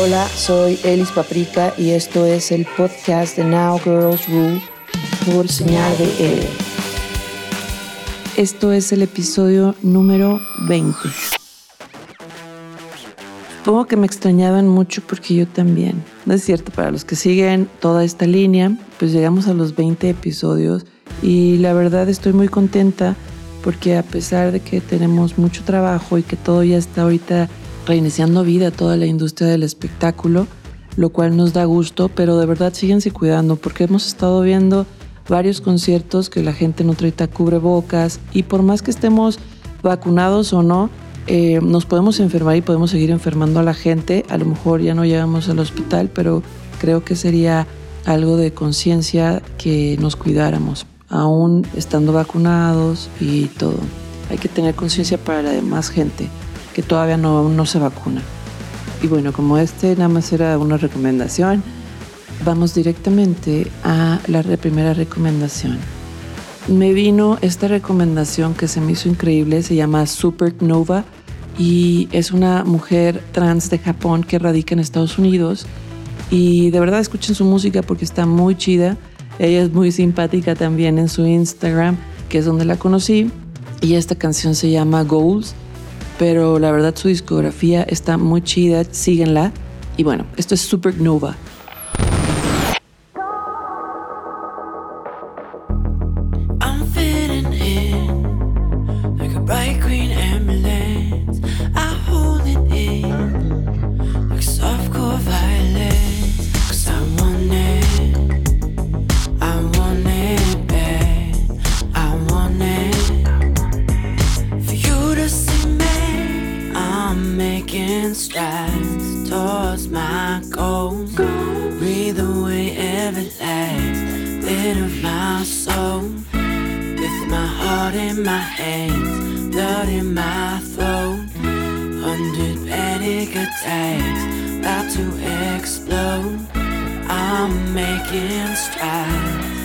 Hola, soy Elis Paprika y esto es el podcast de Now Girls Rule por señal de L. Esto es el episodio número 20. Supongo que me extrañaban mucho porque yo también. No es cierto, para los que siguen toda esta línea, pues llegamos a los 20 episodios y la verdad estoy muy contenta porque a pesar de que tenemos mucho trabajo y que todo ya está ahorita reiniciando vida toda la industria del espectáculo, lo cual nos da gusto, pero de verdad síguense cuidando porque hemos estado viendo varios conciertos que la gente no trae cubrebocas y por más que estemos vacunados o no, eh, nos podemos enfermar y podemos seguir enfermando a la gente. A lo mejor ya no llegamos al hospital, pero creo que sería algo de conciencia que nos cuidáramos, aún estando vacunados y todo. Hay que tener conciencia para la demás gente que todavía no, no se vacuna. Y bueno, como este nada más era una recomendación, vamos directamente a la primera recomendación. Me vino esta recomendación que se me hizo increíble, se llama Supernova y es una mujer trans de Japón que radica en Estados Unidos y de verdad escuchen su música porque está muy chida. Ella es muy simpática también en su Instagram, que es donde la conocí, y esta canción se llama Goals pero la verdad su discografía está muy chida, síguenla. Y bueno, esto es Supernova. blood in my throat. Hundred panic attacks about to explode. I'm making strides.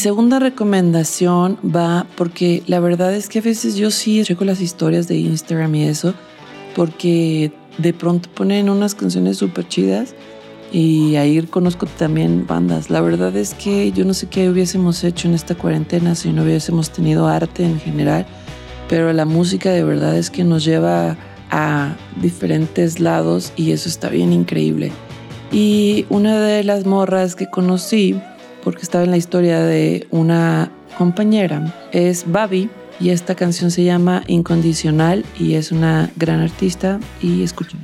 Segunda recomendación va porque la verdad es que a veces yo sí checo las historias de Instagram y eso, porque de pronto ponen unas canciones súper chidas y ahí conozco también bandas. La verdad es que yo no sé qué hubiésemos hecho en esta cuarentena si no hubiésemos tenido arte en general, pero la música de verdad es que nos lleva a diferentes lados y eso está bien increíble. Y una de las morras que conocí, porque estaba en la historia de una compañera, es Babi y esta canción se llama Incondicional y es una gran artista y escuchen.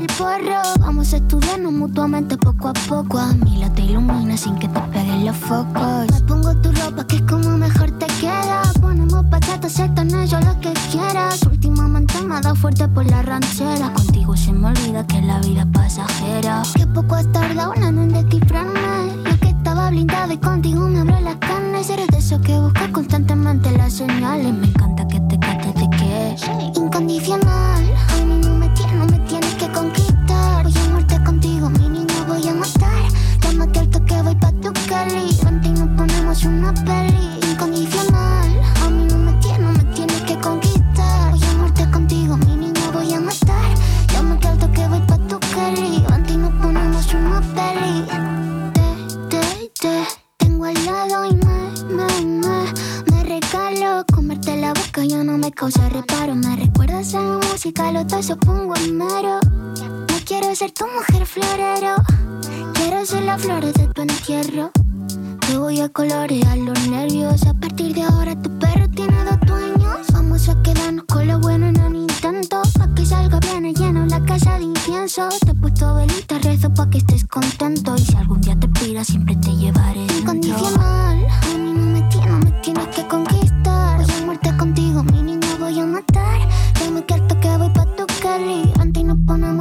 El porro. Vamos a estudiarnos mutuamente poco a poco. A mí la te ilumina sin que te peguen los focos. Me pongo tu ropa que es como mejor te queda. Ponemos bachata, en yo lo que quieras. Últimamente me ha dado fuerte por la ranchera. Contigo se me olvida que la vida es pasajera. Que poco has tardado en descifrarme. Yo que estaba blindado y contigo me abro las carnes. Eres de eso que busca constantemente las señales. Me encanta que te cates de que es incondicional. Tazo pongo en mero. No quiero ser tu mujer florero, quiero ser las flores de tu entierro. Te voy a colorear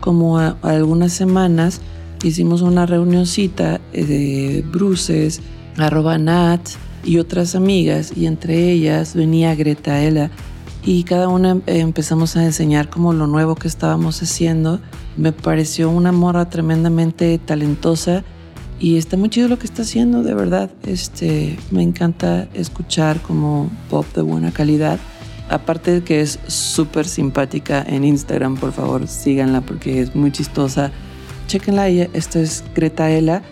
como algunas semanas hicimos una reunioncita eh, de Bruces, arroba Nat y otras amigas y entre ellas venía Greta Ela y cada una eh, empezamos a enseñar como lo nuevo que estábamos haciendo. Me pareció una morra tremendamente talentosa y está muy chido lo que está haciendo, de verdad. Este, me encanta escuchar como pop de buena calidad. Aparte de que es súper simpática en Instagram, por favor síganla porque es muy chistosa. Chequenla, esta es Greta Ela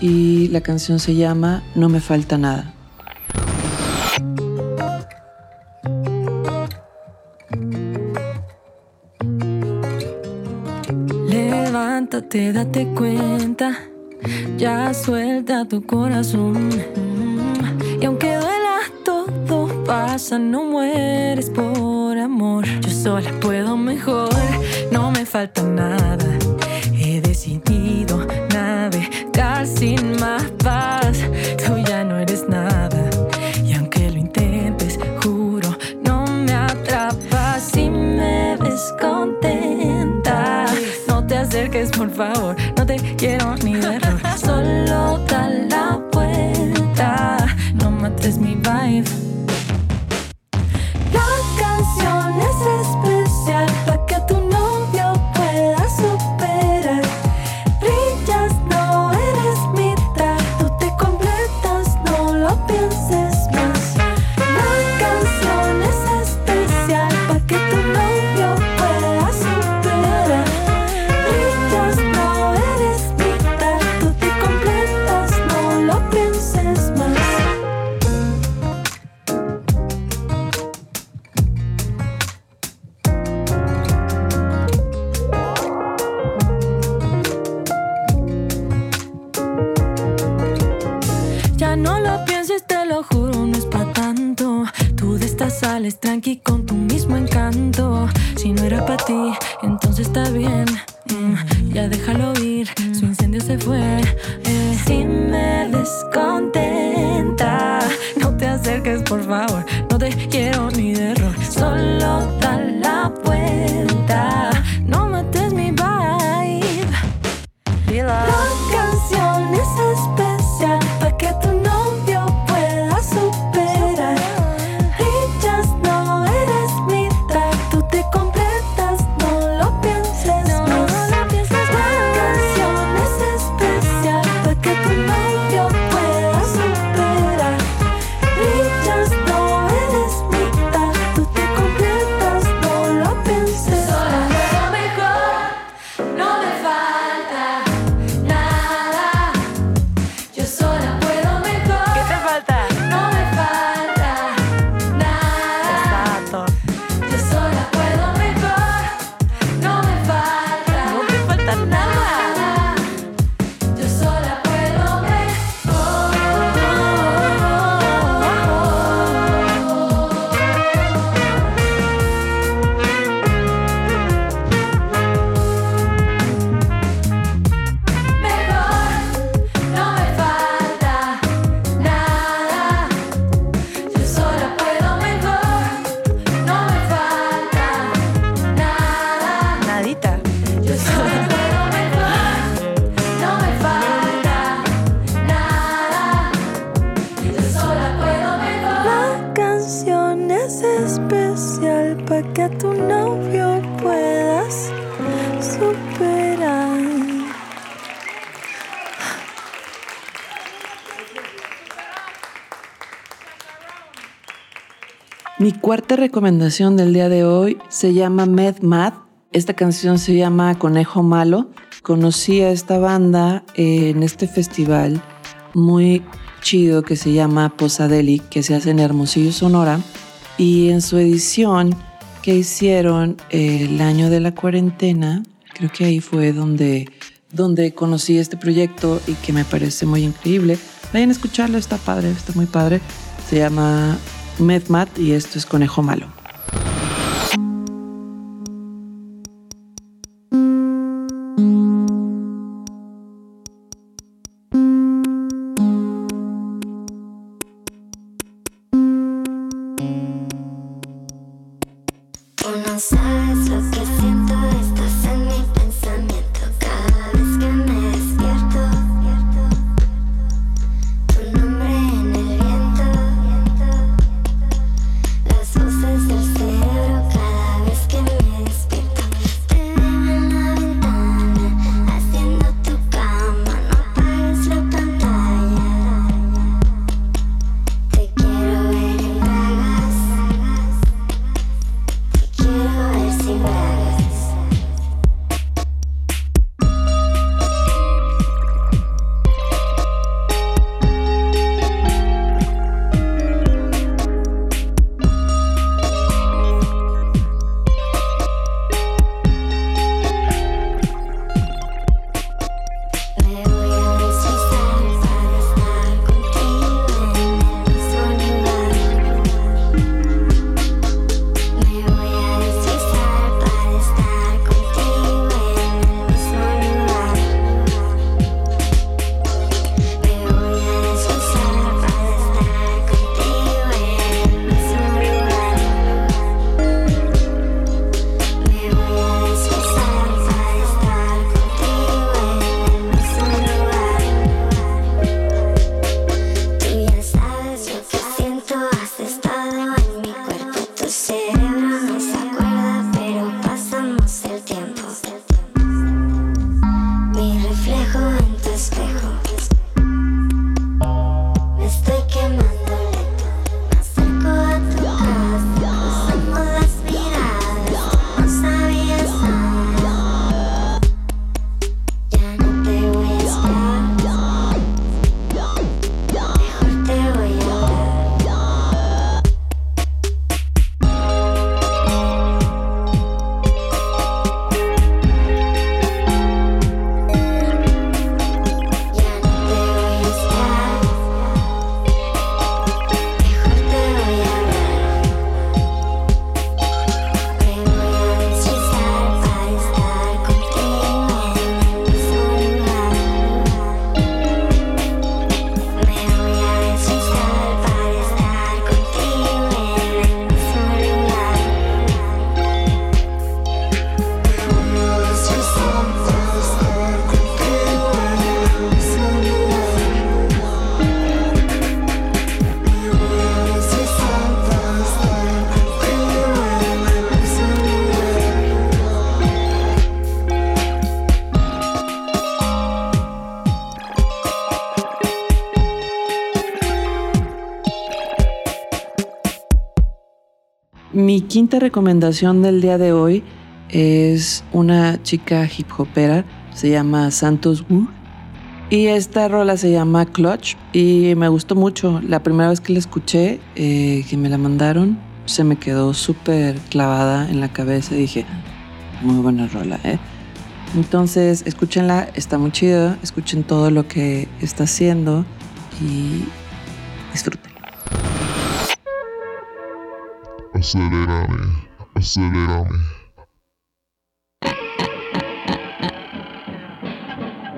y la canción se llama No me falta nada. Levántate, date cuenta, ya suelta tu corazón. No mueres por amor. Yo sola puedo mejor, no me falta nada. He decidido navegar sin más paz. Tú ya no eres nada. Y aunque lo intentes, juro, no me atrapas. Si me ves contenta, no te acerques, por favor. Mi cuarta recomendación del día de hoy se llama Med Mad. Esta canción se llama Conejo Malo. Conocí a esta banda en este festival muy chido que se llama Posadelic, que se hace en Hermosillo, Sonora. Y en su edición que hicieron el año de la cuarentena, creo que ahí fue donde, donde conocí este proyecto y que me parece muy increíble. Vayan a escucharlo, está padre, está muy padre. Se llama Medmat y esto es Conejo Malo. Mi quinta recomendación del día de hoy es una chica hip hopera, se llama Santos Wu. Y esta rola se llama Clutch y me gustó mucho. La primera vez que la escuché, eh, que me la mandaron, se me quedó súper clavada en la cabeza y dije, muy buena rola, ¿eh? Entonces, escúchenla, está muy chida, escuchen todo lo que está haciendo y disfruten. Acelérame, acelérame.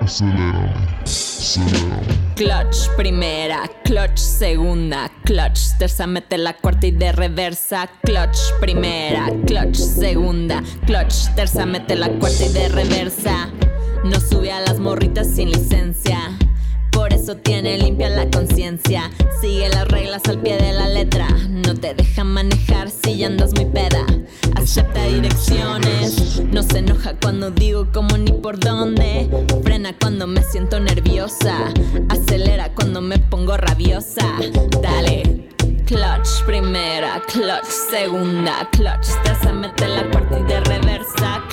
Acelérame, acelérame. Clutch primera, clutch segunda, clutch tercera mete la cuarta y de reversa. Clutch primera, clutch segunda, clutch tercera mete la cuarta y de reversa. No sube a las morritas sin licencia. Eso tiene limpia la conciencia. Sigue las reglas al pie de la letra. No te deja manejar si ya andas muy peda. Acepta direcciones. No se enoja cuando digo cómo ni por dónde. Frena cuando me siento nerviosa. Acelera cuando me pongo rabiosa. Dale. Clutch primera, clutch segunda, clutch tercera mete la cuarta y de reversa.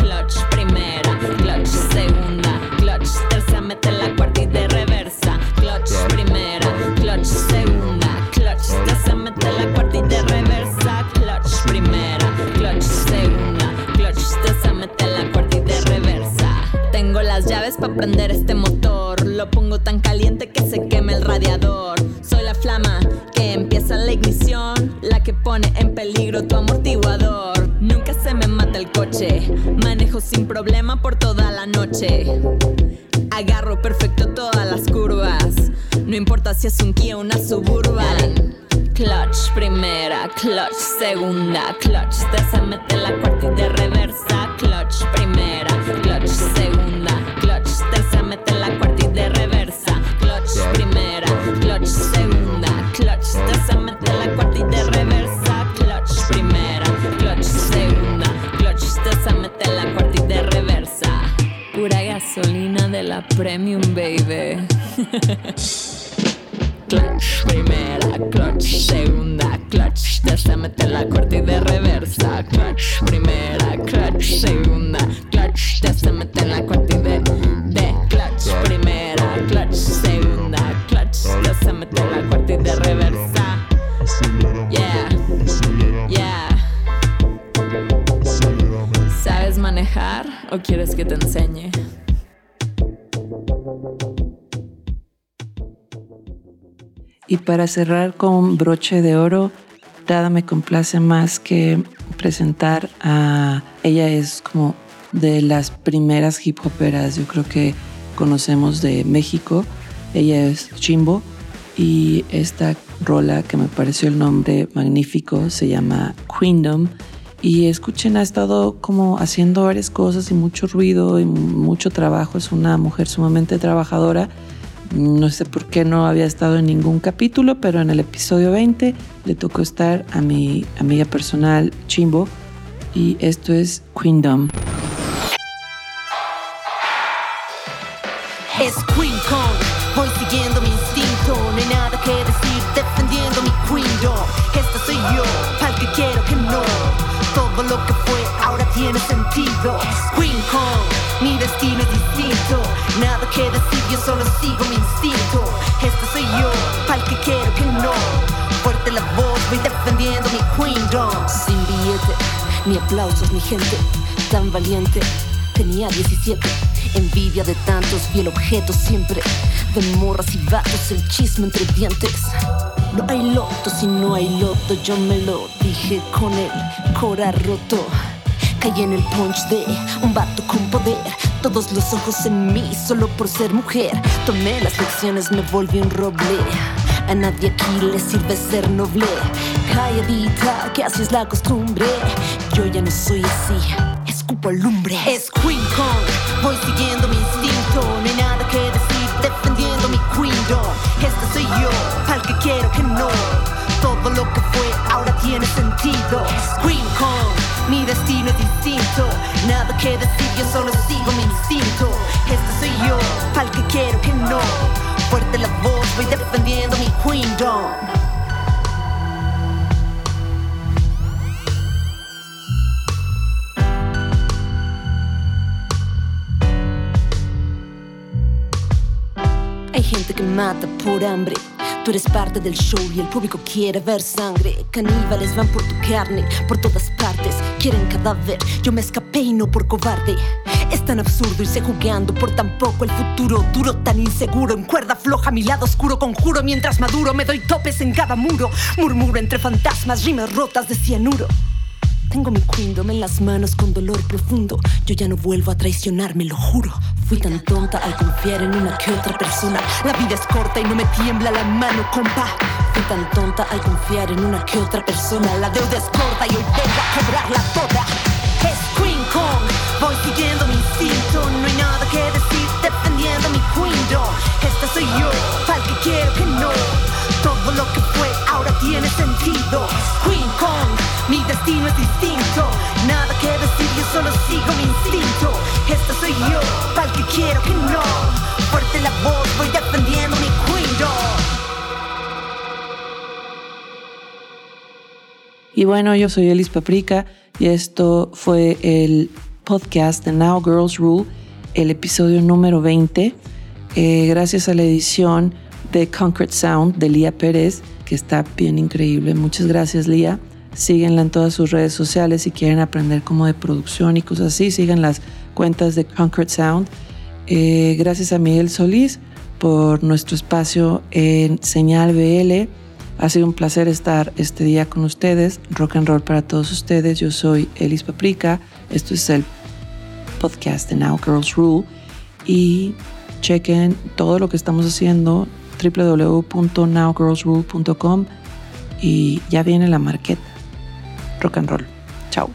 Prender este motor. Lo pongo tan caliente que se queme el radiador. Soy la flama que empieza la ignición, la que pone en peligro tu amortiguador. Nunca se me mata el coche, manejo sin problema por toda la noche. Agarro perfecto todas las curvas, no importa si es un Kia o una Suburban. Clutch primera, clutch segunda, clutch tercera mete la cuarta y de reversa. Clutch primera, clutch segunda, premium baby. Clutch primera, clutch segunda, clutch tercera mete la cuarta y de reversa. Clutch primera, clutch segunda, clutch tercera mete la cuarta para cerrar con broche de oro, nada me complace más que presentar a ella es como de las primeras hip hoperas, yo creo que conocemos de México. Ella es Chimbo y esta rola que me pareció el nombre magnífico se llama Queendom. Y escuchen, ha estado como haciendo varias cosas y mucho ruido y mucho trabajo. Es una mujer sumamente trabajadora. No sé por qué no había estado en ningún capítulo, pero en el episodio 20 le tocó estar a mi amiga personal Chimbo y esto es Queendom. Es Queen sentido. Queen Kong, mi destino es distinto. Nada que decir, yo solo sigo mi instinto. Este soy yo, pa'l que quiero que no. Fuerte la voz, voy defendiendo mi queendom. Sin billete, ni aplausos, ni gente tan valiente. Tenía 17, envidia de tantos, vi el objeto siempre. De morras y vatos, el chisme entre dientes. No hay loto si no hay loto, yo me lo dije con el cora roto. Caí en el punch de un vato con poder. Todos los ojos en mí, solo por ser mujer. Tomé las lecciones, me volví un roble. A nadie aquí le sirve ser noble. Calladita, que así es la costumbre. Yo ya no soy así, escupo lumbre. Es Queen Kong, voy siguiendo mi instinto. No hay nada que decir, defendiendo mi queendom. Este soy yo, al que quiero que no. Todo lo que fue ahora tiene sentido. Queen Kong, mi destino es distinto, nada que decir, yo solo sigo mi instinto. Este soy yo, pa'l que quiero que no. Fuerte la voz, voy defendiendo mi queendom. Hay gente que mata por hambre. Tú eres parte del show y el público quiere ver sangre. Caníbales van por tu carne, por todas partes. Quieren cadáver, yo me escapé y no por cobarde. Es tan absurdo irse jugando por tan poco el futuro duro, tan inseguro. En cuerda floja, mi lado oscuro conjuro mientras maduro. Me doy topes en cada muro. Murmuro entre fantasmas, rimas rotas de cianuro. Tengo mi queendom en las manos con dolor profundo. Yo ya no vuelvo a traicionarme, lo juro. Fui tan tonta al confiar en una que otra persona. La vida es corta y no me tiembla la mano, compa. Fui tan tonta al confiar en una que otra persona. La deuda es corta y hoy vengo a cobrarla toda. Es Queen Kong, voy siguiendo mi instinto. No hay nada que decir defendiendo mi queendom. Esta soy yo, para que quiero que no. Todo lo que fue ahora tiene sentido. Queen Kong, mi destino es distinto. Nada que decir, yo solo sigo mi instinto. Esta soy yo, para que quiero que no. Fuerte la voz, voy defendiendo mi queendom. Y bueno, yo soy Elis Paprika y esto fue el podcast de Now Girls Rule, el episodio número 20. Eh, gracias a la edición de Concrete Sound de Lía Pérez, que está bien increíble. Muchas gracias, Lía. Síguenla en todas sus redes sociales si quieren aprender como de producción y cosas así. Sigan las cuentas de Concrete Sound. Eh, gracias a Miguel Solís por nuestro espacio en Señal BL. Ha sido un placer estar este día con ustedes. Rock and roll para todos ustedes. Yo soy Elis Paprika. Esto es el podcast de Now Girls Rule. Y chequen todo lo que estamos haciendo www.nowgirlsrule.com y ya viene la marqueta. Rock and roll. Chao.